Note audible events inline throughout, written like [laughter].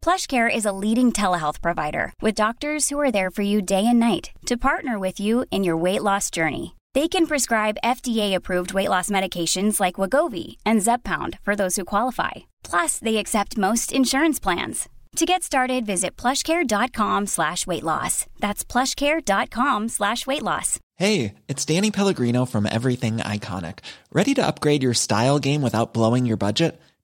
PlushCare is a leading telehealth provider with doctors who are there for you day and night to partner with you in your weight loss journey. They can prescribe FDA-approved weight loss medications like Wagovi and Zepbound for those who qualify. Plus, they accept most insurance plans. To get started, visit plushcare.com slash weight loss. That's plushcare.com slash weight loss. Hey, it's Danny Pellegrino from Everything Iconic. Ready to upgrade your style game without blowing your budget?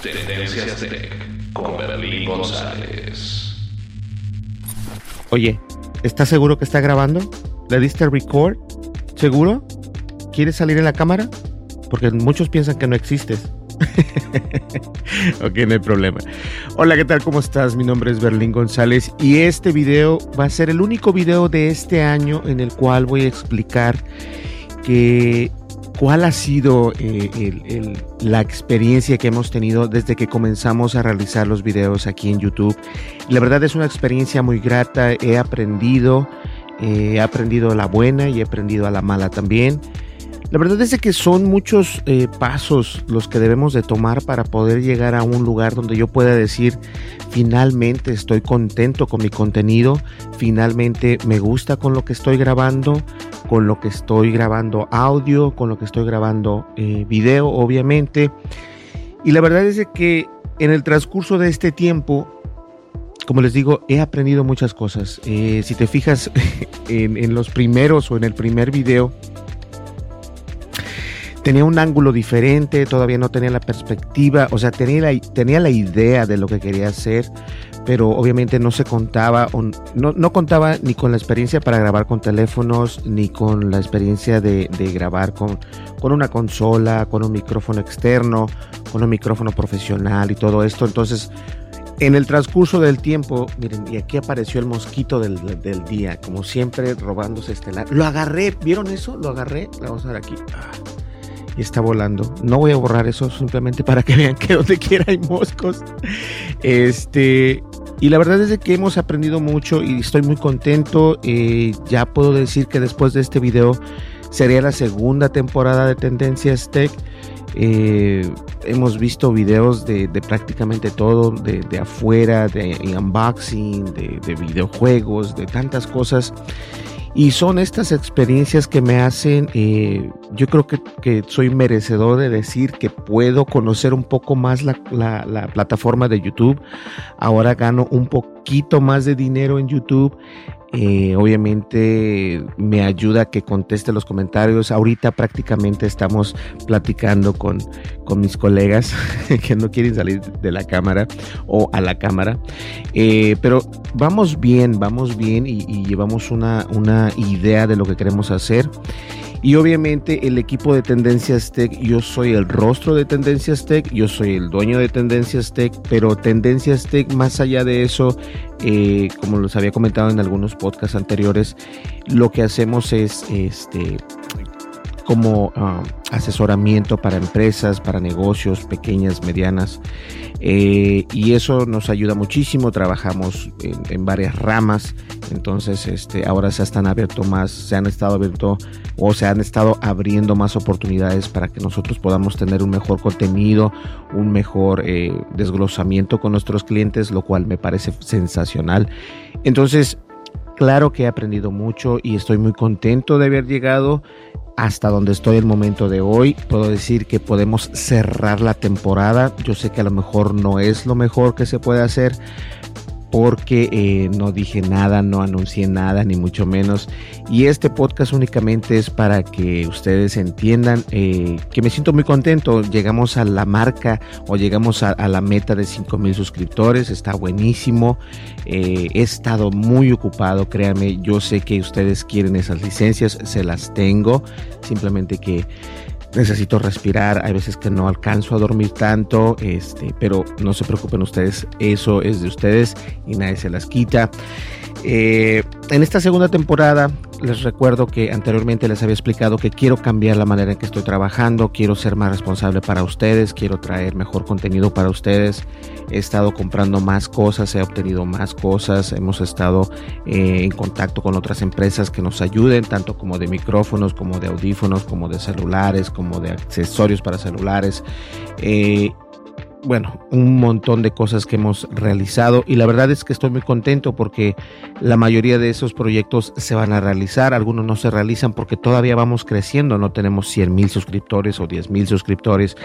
Tendencias Tech con Berlín González. Oye, ¿estás seguro que está grabando? ¿Le diste record? ¿Seguro? ¿Quieres salir en la cámara? Porque muchos piensan que no existes. [laughs] ok, no hay problema. Hola, ¿qué tal? ¿Cómo estás? Mi nombre es Berlín González y este video va a ser el único video de este año en el cual voy a explicar que cuál ha sido eh, el- la experiencia que hemos tenido desde que comenzamos a realizar los videos aquí en YouTube. La verdad es una experiencia muy grata, he aprendido, eh, he aprendido a la buena y he aprendido a la mala también. La verdad es que son muchos eh, pasos los que debemos de tomar para poder llegar a un lugar donde yo pueda decir finalmente estoy contento con mi contenido, finalmente me gusta con lo que estoy grabando, con lo que estoy grabando audio, con lo que estoy grabando eh, video obviamente. Y la verdad es que en el transcurso de este tiempo, como les digo, he aprendido muchas cosas. Eh, si te fijas [laughs] en los primeros o en el primer video, tenía un ángulo diferente, todavía no tenía la perspectiva, o sea, tenía la, tenía la idea de lo que quería hacer, pero obviamente no se contaba, no, no contaba ni con la experiencia para grabar con teléfonos, ni con la experiencia de, de grabar con, con una consola, con un micrófono externo, con un micrófono profesional y todo esto. Entonces, en el transcurso del tiempo, miren, y aquí apareció el mosquito del, del día, como siempre robándose este la- Lo agarré, ¿vieron eso? Lo agarré, vamos a ver aquí. Y está volando. No voy a borrar eso simplemente para que [laughs] vean que donde quiera hay moscos. Este, y la verdad es de que hemos aprendido mucho y estoy muy contento. Eh, ya puedo decir que después de este video sería la segunda temporada de Tendencias Tech. Eh, hemos visto videos de, prácticamente todo, de, afuera, de unboxing, de videojuegos, de tantas cosas. Y son estas experiencias que me hacen, eh, yo creo que, que soy merecedor de decir que puedo conocer un poco más la, la- la plataforma de YouTube. Ahora gano un poquito más de dinero en YouTube. Eh, obviamente me ayuda a que conteste los comentarios. Ahorita prácticamente estamos platicando con, con mis colegas [laughs] que no quieren salir de la cámara o a la cámara. Eh, pero vamos bien, vamos bien y, y llevamos una, una idea de lo que queremos hacer. Y obviamente el equipo de Tendencias Tech, yo soy el rostro de Tendencias Tech, yo soy el dueño de Tendencias Tech, pero Tendencias Tech, más allá de eso, eh, como los había comentado en algunos podcasts anteriores, lo que hacemos es este como ah, asesoramiento para empresas, para negocios pequeñas, medianas. Eh, y eso nos ayuda muchísimo. Trabajamos en, varias ramas. Entonces, este, ahora se están abierto más, se han estado abierto o se han estado abriendo más oportunidades para que nosotros podamos tener un mejor contenido, un mejor eh, desglosamiento con nuestros clientes, lo cual me parece sensacional. Entonces, claro que he aprendido mucho y estoy muy contento de haber llegado hasta donde estoy el momento de hoy. Puedo decir que podemos cerrar la temporada. Yo sé que a lo mejor no es lo mejor que se puede hacer, porque eh, no dije nada, no anuncié nada, ni mucho menos. Y este podcast únicamente es para que ustedes entiendan eh, que me siento muy contento. Llegamos a la marca o llegamos a, la meta de 5 mil suscriptores, está buenísimo. Eh, he estado muy ocupado, créanme, yo sé que ustedes quieren esas licencias, se las tengo, simplemente que necesito respirar, hay veces que no alcanzo a dormir tanto, este, pero no se preocupen ustedes, eso es de ustedes y nadie se las quita. Eh, en esta segunda temporada les recuerdo que anteriormente les había explicado que quiero cambiar la manera en que estoy trabajando, quiero ser más responsable para ustedes, quiero traer mejor contenido para ustedes. He estado comprando más cosas, he obtenido más cosas, hemos estado eh, en contacto con otras empresas que nos ayuden, tanto como de micrófonos, como de audífonos, como de celulares, como de accesorios para celulares. Eh, bueno, un montón de cosas que hemos realizado y la verdad es que estoy muy contento porque la mayoría de esos proyectos se van a realizar, algunos no se realizan porque todavía vamos creciendo, no tenemos 100 mil suscriptores o 10 mil suscriptores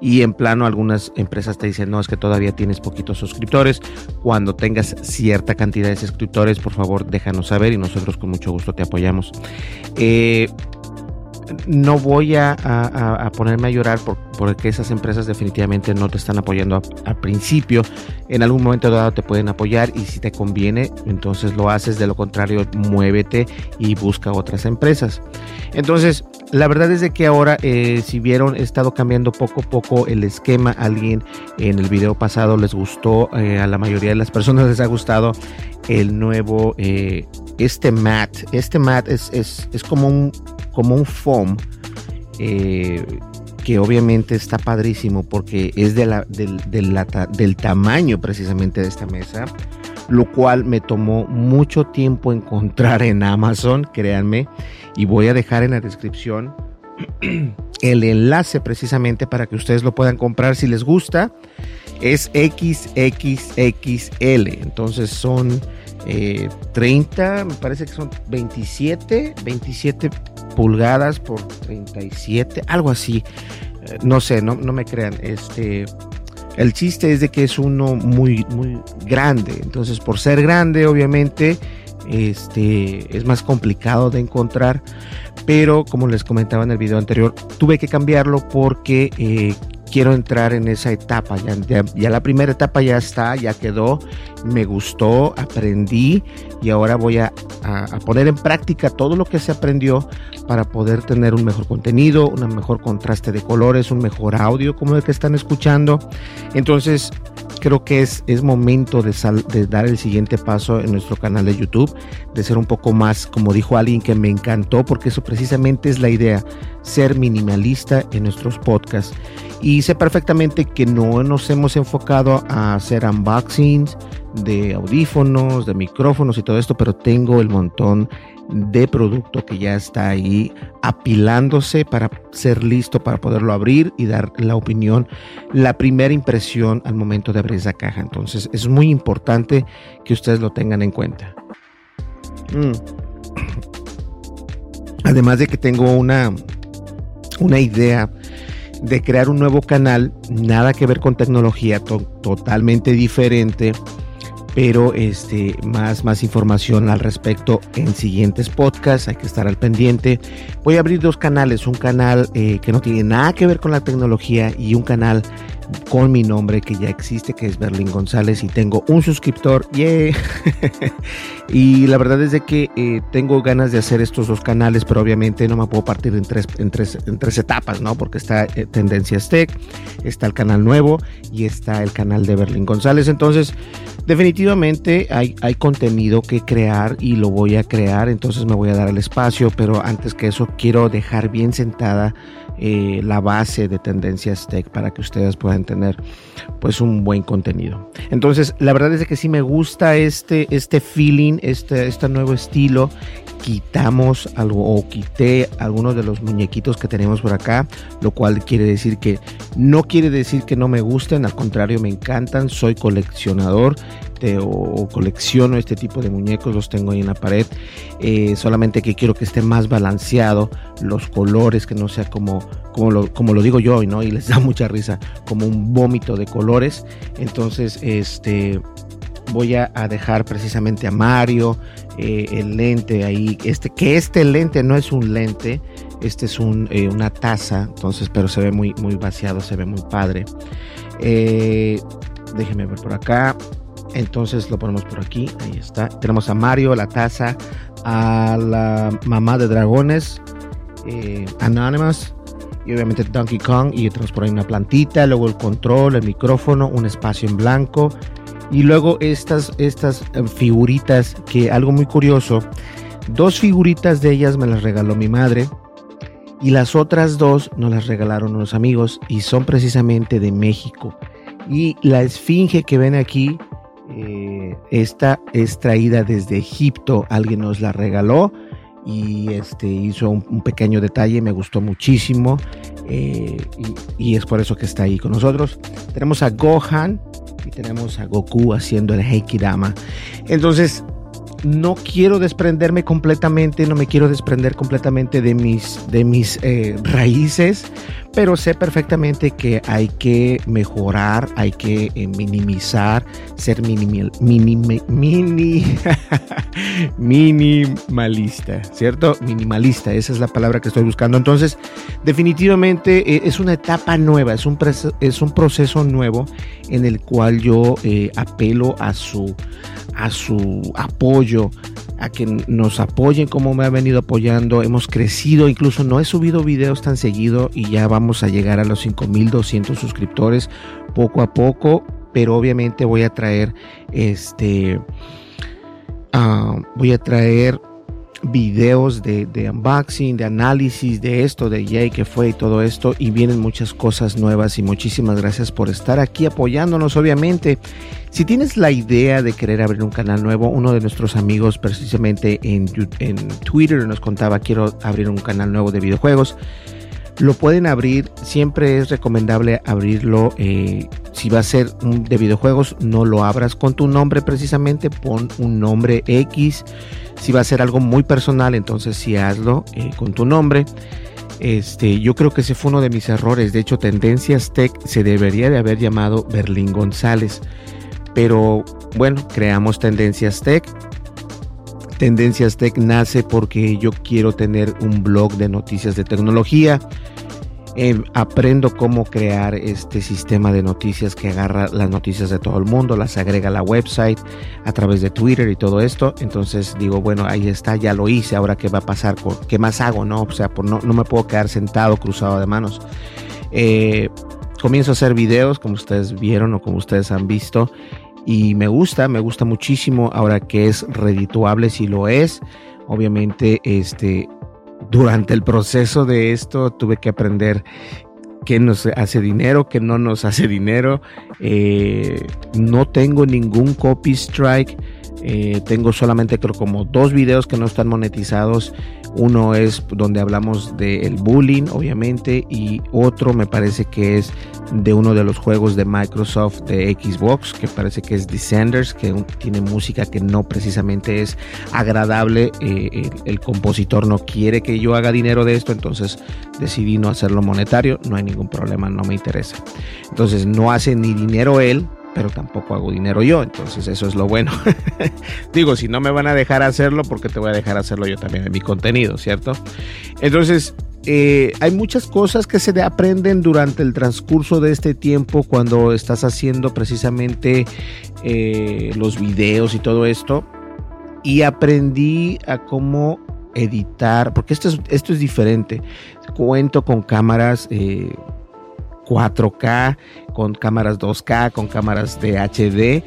y en plano algunas empresas te dicen, no, es que todavía tienes poquitos suscriptores, cuando tengas cierta cantidad de suscriptores, por favor déjanos saber y nosotros con mucho gusto te apoyamos. Eh, no voy a, ponerme a llorar porque esas empresas definitivamente no te están apoyando al principio. En algún momento dado te pueden apoyar y si te conviene, entonces lo haces. De lo contrario, muévete y busca otras empresas. Entonces, la verdad es de que ahora, eh, si vieron, he estado cambiando poco a poco el esquema. Alguien en el video pasado les gustó, eh, a la mayoría de las personas les ha gustado el nuevo, eh, este mat. Este mat es, es, es como un como un eh, que obviamente está padrísimo porque es de la, del, del, tamaño precisamente de esta mesa, lo cual me tomó mucho tiempo encontrar en Amazon, créanme, y voy a dejar en la descripción [clears throat] el enlace precisamente para que ustedes lo puedan comprar si les gusta. Es XXXL, entonces son 30, eh, me parece que son 27, 27 pulgadas por 37, algo así. Eh, no sé, no, no me crean. Este, el chiste es de que es uno muy, muy grande. Entonces, por ser grande, obviamente, este, es más complicado de encontrar. Pero como les comentaba en el video anterior, tuve que cambiarlo porque eh, quiero entrar en esa etapa. Ya, la primera etapa ya está, ya quedó, me gustó, aprendí y ahora voy a, poner en práctica todo lo que se aprendió para poder tener un mejor contenido, un mejor contraste de colores, un mejor audio como el que están escuchando. Entonces, creo que es, es momento de, de, dar el siguiente paso en nuestro canal de YouTube, de ser un poco más, como dijo alguien que me encantó, porque eso precisamente es la idea, ser minimalista en nuestros podcasts. Y sé perfectamente que no nos hemos enfocado a hacer unboxings de audífonos, de micrófonos y todo esto, pero tengo el montón de producto que ya está ahí apilándose para ser listo para poderlo abrir y dar la opinión, la primera impresión al momento de abrir esa caja. Entonces es muy importante que ustedes lo tengan en cuenta. Mm. [clears throat] Además de que tengo una, una idea de crear un nuevo canal, nada que ver con tecnología, totalmente diferente pero este, más, más información al respecto en siguientes podcasts, hay que estar al pendiente. Voy a abrir dos canales, un canal eh, que no tiene nada que ver con la tecnología y un canal con mi nombre que ya existe, que es Berlín González y tengo un suscriptor. [laughs] y la verdad es de que eh, tengo ganas de hacer estos dos canales, pero obviamente no me puedo partir en tres, en tres, en tres etapas, ¿no? Porque está eh, Tendencias Tech, está el canal nuevo y está el canal de Berlín González. Entonces, definitivamente hay, hay contenido que crear y lo voy a crear, entonces me voy a dar el espacio, pero antes que eso quiero dejar bien sentada eh, la base de Tendencias Tech para que ustedes puedan tener pues un buen contenido. Entonces, la verdad es que sí me gusta este, este feeling, este, este nuevo estilo. Quitamos algo o quité algunos de los muñequitos que tenemos por acá, lo cual quiere decir que no quiere decir que no me gusten, al contrario, me encantan, soy coleccionador o, colecciono este tipo de muñecos, los tengo ahí en la pared. Eh, solamente que quiero que esté más balanceado, los colores, que no sea como, como, lo, como lo digo yo, ¿no? Y les [laughs] da mucha risa, como un vómito de colores. Entonces, este voy a, dejar precisamente a Mario eh, el lente ahí, este, que este lente no es un lente, este es un, eh, una taza, entonces, pero se ve muy, muy vaciado, se ve muy padre. Eh, déjenme ver por acá. Entonces lo ponemos por aquí. Ahí está. Tenemos a Mario, la taza, a la mamá de dragones, Anonymous, y obviamente Donkey Kong. Y tenemos por ahí una plantita, luego el control, el micrófono, un espacio en blanco. Y luego estas, estas figuritas que algo muy curioso. Dos figuritas de ellas me las regaló mi madre y las otras dos nos las regalaron unos amigos y son precisamente de México. Y la esfinge que ven aquí, eh, esta es traída desde Egipto, alguien nos la regaló y este hizo un, pequeño detalle, me gustó muchísimo eh, y, y, es por eso que está ahí con nosotros. Tenemos a Gohan y tenemos a Goku haciendo el Heikidama. Entonces, no quiero desprenderme completamente, no me quiero desprender completamente de mis, de mis eh, raíces, pero sé perfectamente que hay que mejorar, hay que eh, minimizar, ser mini, [laughs] minimalista, ¿cierto? Minimalista, esa es la palabra que estoy buscando. Entonces, definitivamente eh, es una etapa nueva, es un, es un proceso nuevo en el cual yo apelo a su a su apoyo, a que nos apoyen como me ha venido apoyando. Hemos crecido, incluso no he subido videos tan seguido y ya vamos a llegar a los 5200 suscriptores poco a poco, pero obviamente voy a traer este ah, voy a traer videos de, unboxing, de análisis de esto, de Jay que fue y todo esto. Y vienen muchas cosas nuevas y muchísimas gracias por estar aquí apoyándonos, obviamente. Si tienes la idea de querer abrir un canal nuevo, uno de nuestros amigos precisamente en, en Twitter nos contaba, quiero abrir un canal nuevo de videojuegos lo pueden abrir. Siempre es recomendable abrirlo. Eh, si va a ser de videojuegos, no lo abras con tu nombre precisamente. Pon un nombre X. Si va a ser algo muy personal, entonces sí hazlo eh, con tu nombre. Este, yo creo que ese fue uno de mis errores. De hecho, Tendencias Tech se debería de haber llamado Berlín González. Pero bueno, creamos Tendencias Tech. Tendencias Tech nace porque yo quiero tener un blog de noticias de tecnología. Eh, aprendo cómo crear este sistema de noticias que agarra las noticias de todo el mundo, las agrega a la website a través de Twitter y todo esto. Entonces digo, bueno, ahí está, ya lo hice, ahora qué va a pasar, qué más hago, ¿no? O sea, no, no me puedo quedar sentado cruzado de manos. Eh, comienzo a hacer videos, como ustedes vieron o como ustedes han visto, y me gusta, me gusta muchísimo ahora que es redituable si lo es. Obviamente, este, durante el proceso de esto tuve que aprender qué nos hace dinero, qué no nos hace dinero. Eh, no tengo ningún copy strike. Eh, tengo solamente creo como dos videos que no están monetizados uno es donde hablamos del bullying, obviamente, y otro me parece que es de uno de los juegos de Microsoft de Xbox, que parece que es Descenders, que tiene música que no precisamente es agradable. Eh, el, compositor no quiere que yo haga dinero de esto, entonces decidí no hacerlo monetario. No hay ningún problema, no me interesa. Entonces no hace ni dinero él, pero tampoco hago dinero yo, entonces eso es lo bueno. [laughs] Digo, si no me van a dejar hacerlo, porque te voy a dejar hacerlo yo también en mi contenido, ¿cierto? Entonces, eh, hay muchas cosas que se aprenden durante el transcurso de este tiempo cuando estás haciendo precisamente eh, los videos y todo esto. Y aprendí a cómo editar, porque esto es, esto es diferente. Cuento con cámaras. Eh, 4K, con cámaras 2K, con cámaras de HD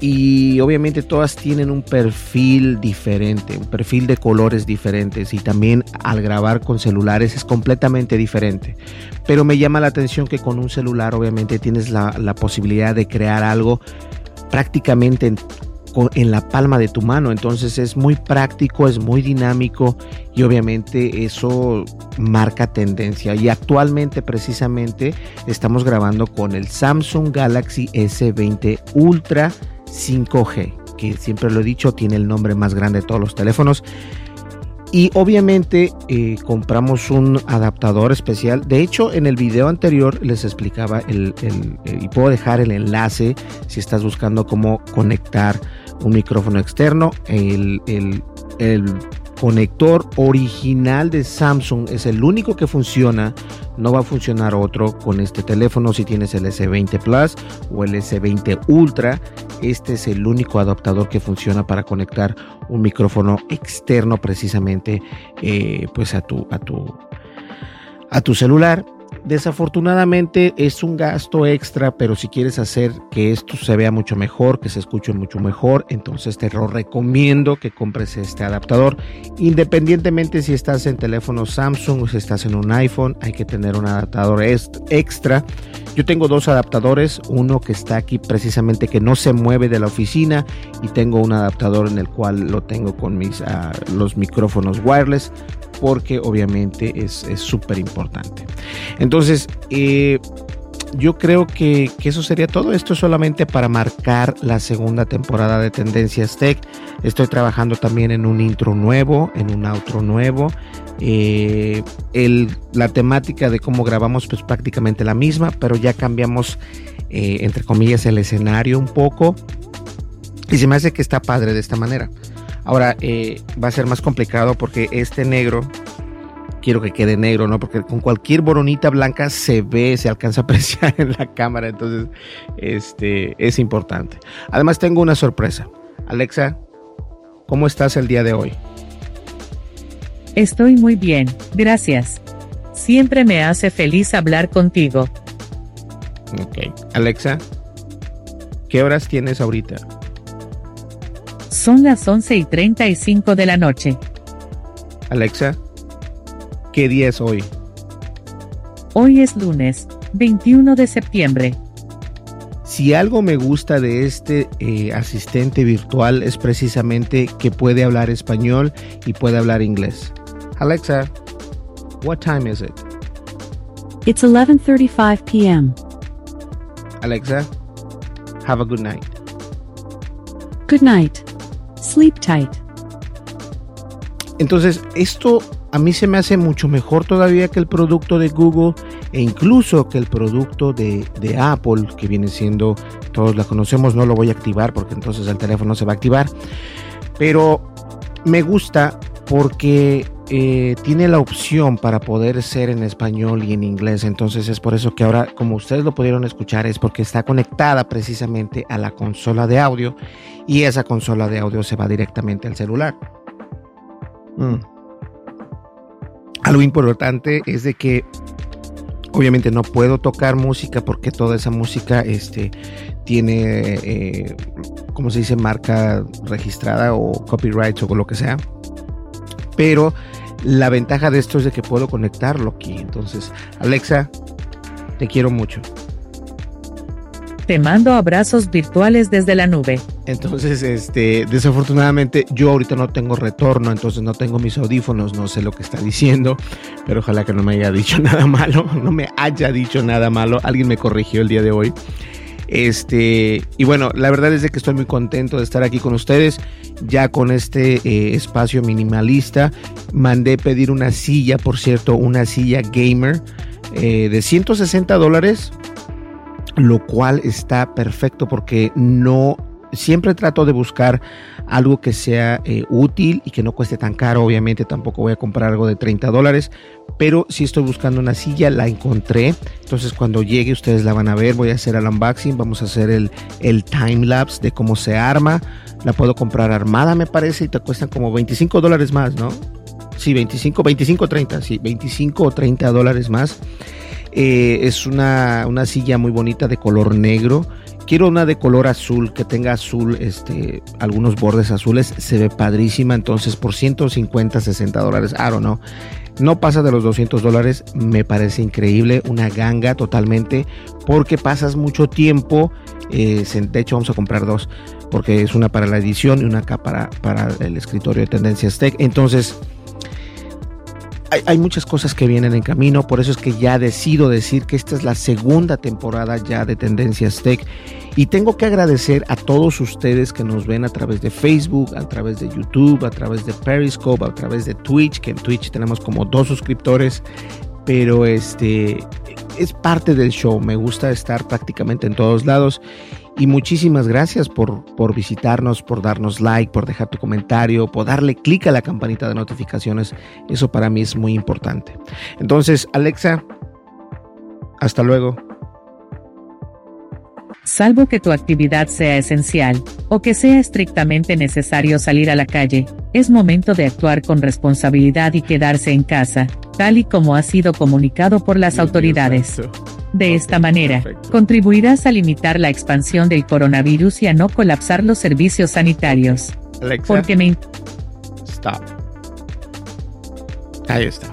y obviamente todas tienen un perfil diferente, un perfil de colores diferentes y también al grabar con celulares es completamente diferente. Pero me llama la atención que con un celular obviamente tienes la, posibilidad de crear algo prácticamente en en la palma de tu mano. Entonces es muy práctico, es muy dinámico y obviamente eso marca tendencia. Y actualmente precisamente estamos grabando con el Samsung Galaxy S20 Ultra 5G, que siempre lo he dicho, tiene el nombre más grande de todos los teléfonos. Y obviamente eh, compramos un adaptador especial. De hecho, en el video anterior les explicaba el, y puedo dejar el enlace si estás buscando cómo conectar un micrófono externo. El, el, conector original de Samsung es el único que funciona. No va a funcionar otro con este teléfono si tienes el S20 Plus o el S20 Ultra. Este es el único adaptador que funciona para conectar un micrófono externo precisamente eh, pues a tu, a tu, a tu celular. Desafortunadamente es un gasto extra, pero si quieres hacer que esto se vea mucho mejor, que se escuche mucho mejor, entonces te lo recomiendo que compres este adaptador. Independientemente si estás en teléfono Samsung o si estás en un iPhone, hay que tener un adaptador extra. Yo tengo dos adaptadores, uno que está aquí precisamente que no se mueve de la oficina y tengo un adaptador en el cual lo tengo con mis ah, los micrófonos wireless porque obviamente es súper importante. Entonces, eh, yo creo que, eso sería todo. Esto solamente para marcar la segunda temporada de Tendencias Tech. Estoy trabajando también en un intro nuevo, en un outro nuevo. Eh, la temática de cómo grabamos pues prácticamente la misma, pero ya cambiamos eh, entre comillas el escenario un poco. Y se me hace que está padre de esta manera. Ahora eh, va a ser más complicado porque este negro, quiero que quede negro, ¿no? Porque con cualquier boronita blanca se ve, se alcanza a [laughs] apreciar en la cámara. Entonces, este es importante. Además, tengo una sorpresa. Alexa, ¿cómo estás el día de hoy? Estoy muy bien, gracias. Siempre me hace feliz hablar contigo. Ok. Alexa, ¿qué horas tienes ahorita? Son las 11 y 35 de la noche. Alexa, ¿qué día es hoy? Hoy es lunes, 21 de septiembre. Si algo me gusta de este eh, asistente virtual es precisamente que puede hablar español y puede hablar inglés. Alexa, what time is it? It's 11:35 p.m. Alexa, have a good night. Good night. Sleep tight. Entonces, esto a mí se me hace mucho mejor todavía que el producto de Google e incluso que el producto de, Apple, que viene siendo, todos la conocemos, no lo voy a activar porque entonces el teléfono se va a activar. Pero me gusta porque eh, tiene la opción para poder ser en español y en inglés. Entonces es por eso que ahora, como ustedes lo pudieron escuchar, es porque está conectada precisamente a la consola de audio y esa consola de audio se va directamente al celular. Mm. Algo importante es de que obviamente no puedo tocar música porque toda esa música este, tiene, eh, como se dice, marca registrada o copyright o lo que sea. Pero la ventaja de esto es de que puedo conectarlo aquí. Entonces, Alexa, te quiero mucho. Te mando abrazos virtuales desde la nube. Entonces, este, desafortunadamente yo ahorita no tengo retorno, entonces no tengo mis audífonos, no sé lo que está diciendo, pero ojalá que no me haya dicho [laughs] nada malo, no me haya dicho nada malo. Alguien me corrigió el día de hoy. Este, y bueno, la verdad es de que estoy muy contento de estar aquí con ustedes, ya con este eh, espacio minimalista. Mandé pedir una silla, por cierto, una silla gamer eh, de 160 dólares lo cual está perfecto porque no siempre trato de buscar algo que sea eh, útil y que no cueste tan caro. Obviamente tampoco voy a comprar algo de 30 dólares, pero si estoy buscando una silla, la encontré. Entonces cuando llegue ustedes la van a ver. Voy a hacer el unboxing, vamos a hacer el, el time lapse de cómo se arma. La puedo comprar armada me parece y te cuestan como 25 dólares más, ¿no? Sí, 25, 25, 30, sí, 25 o 30 dólares más. Eh, es una, una, silla muy bonita de color negro. Quiero una de color azul, que tenga azul, este, algunos bordes azules. Se ve padrísima. Entonces, por 150, 60 dólares, I don't know. No pasa de los 200 dólares. Me parece increíble. Una ganga totalmente. Porque pasas mucho tiempo. Eh, de hecho, vamos a comprar dos. Porque es una para la edición y una acá para, para el escritorio de Tendencias Tech. Entonces, hay, muchas cosas que vienen en camino, por eso es que ya decido decir que esta es la segunda temporada ya de Tendencias Tech. Y tengo que agradecer a todos ustedes que nos ven a través de Facebook, a través de YouTube, a través de Periscope, a través de Twitch, que en Twitch tenemos como dos suscriptores, pero este es parte del show, me gusta estar prácticamente en todos lados y muchísimas gracias por, por visitarnos, por darnos like, por dejar tu comentario, por darle clic a la campanita de notificaciones. Eso para mí es muy importante. Entonces, Alexa, hasta luego. Salvo que tu actividad sea esencial, o que sea estrictamente necesario salir a la calle, es momento de actuar con responsabilidad y quedarse en casa, tal y como ha sido comunicado por las autoridades. De esta manera, contribuirás a limitar la expansión del coronavirus y a no colapsar los servicios sanitarios. Porque me... Stop. Ahí está.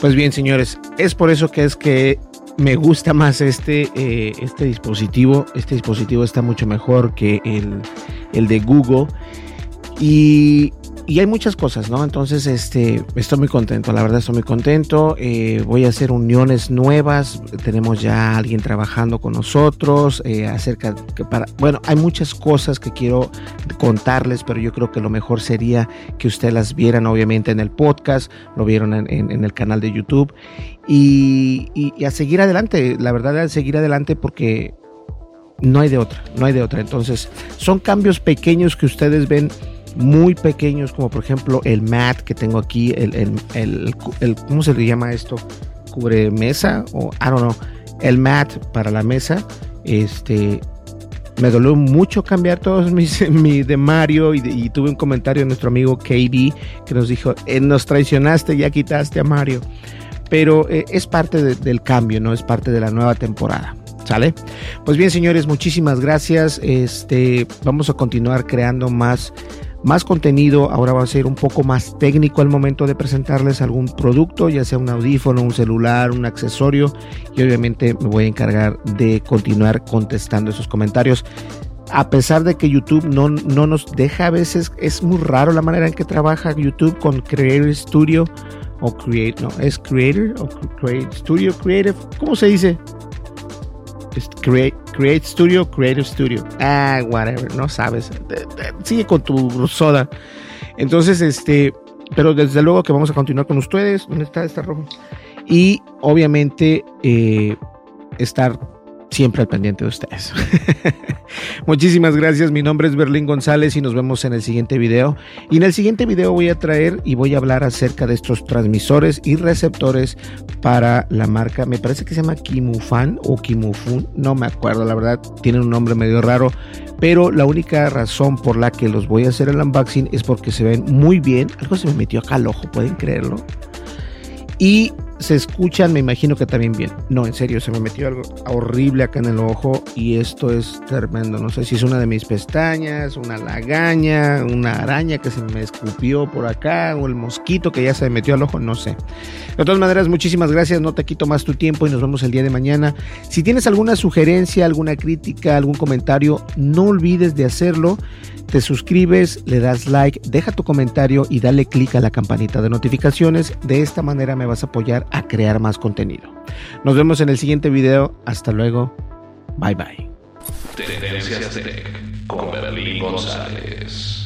Pues bien, señores, es por eso que es que me gusta más este, eh, este dispositivo. Este dispositivo está mucho mejor que el, el de Google. Y, y, hay muchas cosas, ¿no? Entonces, este, estoy muy contento, la verdad estoy muy contento. Eh, voy a hacer uniones nuevas. Tenemos ya alguien trabajando con nosotros eh, acerca que para, bueno, hay muchas cosas que quiero contarles, pero yo creo que lo mejor sería que ustedes las vieran, obviamente, en el podcast, lo vieron en el canal de YouTube y, y, y a seguir adelante. La verdad, a seguir adelante porque no hay de otra, no hay de otra. Entonces, son cambios pequeños que ustedes ven muy pequeños, como por ejemplo el mat que tengo aquí, el, el, el, ¿cómo se le llama esto? Cubre mesa o I don't know, el mat para la mesa. Este me dolió mucho cambiar todos [laughs] mis mi de Mario y, tuve un comentario de nuestro amigo KB que nos dijo, eh, nos traicionaste, ya quitaste a Mario. Pero eh, es parte de, del cambio, no es parte de la nueva temporada. ¿Sale? Pues bien, señores, muchísimas gracias. Este, vamos a continuar creando más más contenido, ahora va a ser un poco más técnico al momento de presentarles algún producto, ya sea un audífono, un celular, un accesorio, y obviamente me voy a encargar de continuar contestando esos comentarios. A pesar de que YouTube no, no nos deja a veces, es muy raro la manera en que trabaja YouTube con Creator Studio o Create, no, es Creator o Create Studio Creative, ¿cómo se dice? Create, create Studio, Creative Studio. Ah, whatever, no sabes. Sigue con tu soda. Entonces, este, pero desde luego que vamos a continuar con ustedes. ¿Dónde está esta rojo? Y obviamente eh, estar siempre al pendiente de ustedes. [laughs] Muchísimas gracias, mi nombre es Berlín González y nos vemos en el siguiente video. Y en el siguiente video voy a traer y voy a hablar acerca de estos transmisores y receptores para la marca, me parece que se llama Kimufan o Kimufun, no me acuerdo, la verdad, tienen un nombre medio raro, pero la única razón por la que los voy a hacer el unboxing es porque se ven muy bien. Algo se me metió acá al ojo, pueden creerlo. Y se escuchan, me imagino que también bien. No, en serio, se me metió algo horrible acá en el ojo y esto es tremendo. No sé si es una de mis pestañas, una lagaña, una araña que se me escupió por acá o el mosquito que ya se me metió al ojo, no sé. De todas maneras, muchísimas gracias, no te quito más tu tiempo y nos vemos el día de mañana. Si tienes alguna sugerencia, alguna crítica, algún comentario, no olvides de hacerlo. Te suscribes, le das like, deja tu comentario y dale clic a la campanita de notificaciones. De esta manera me vas a apoyar a crear más contenido. Nos vemos en el siguiente video. Hasta luego. Bye bye. Tech con González.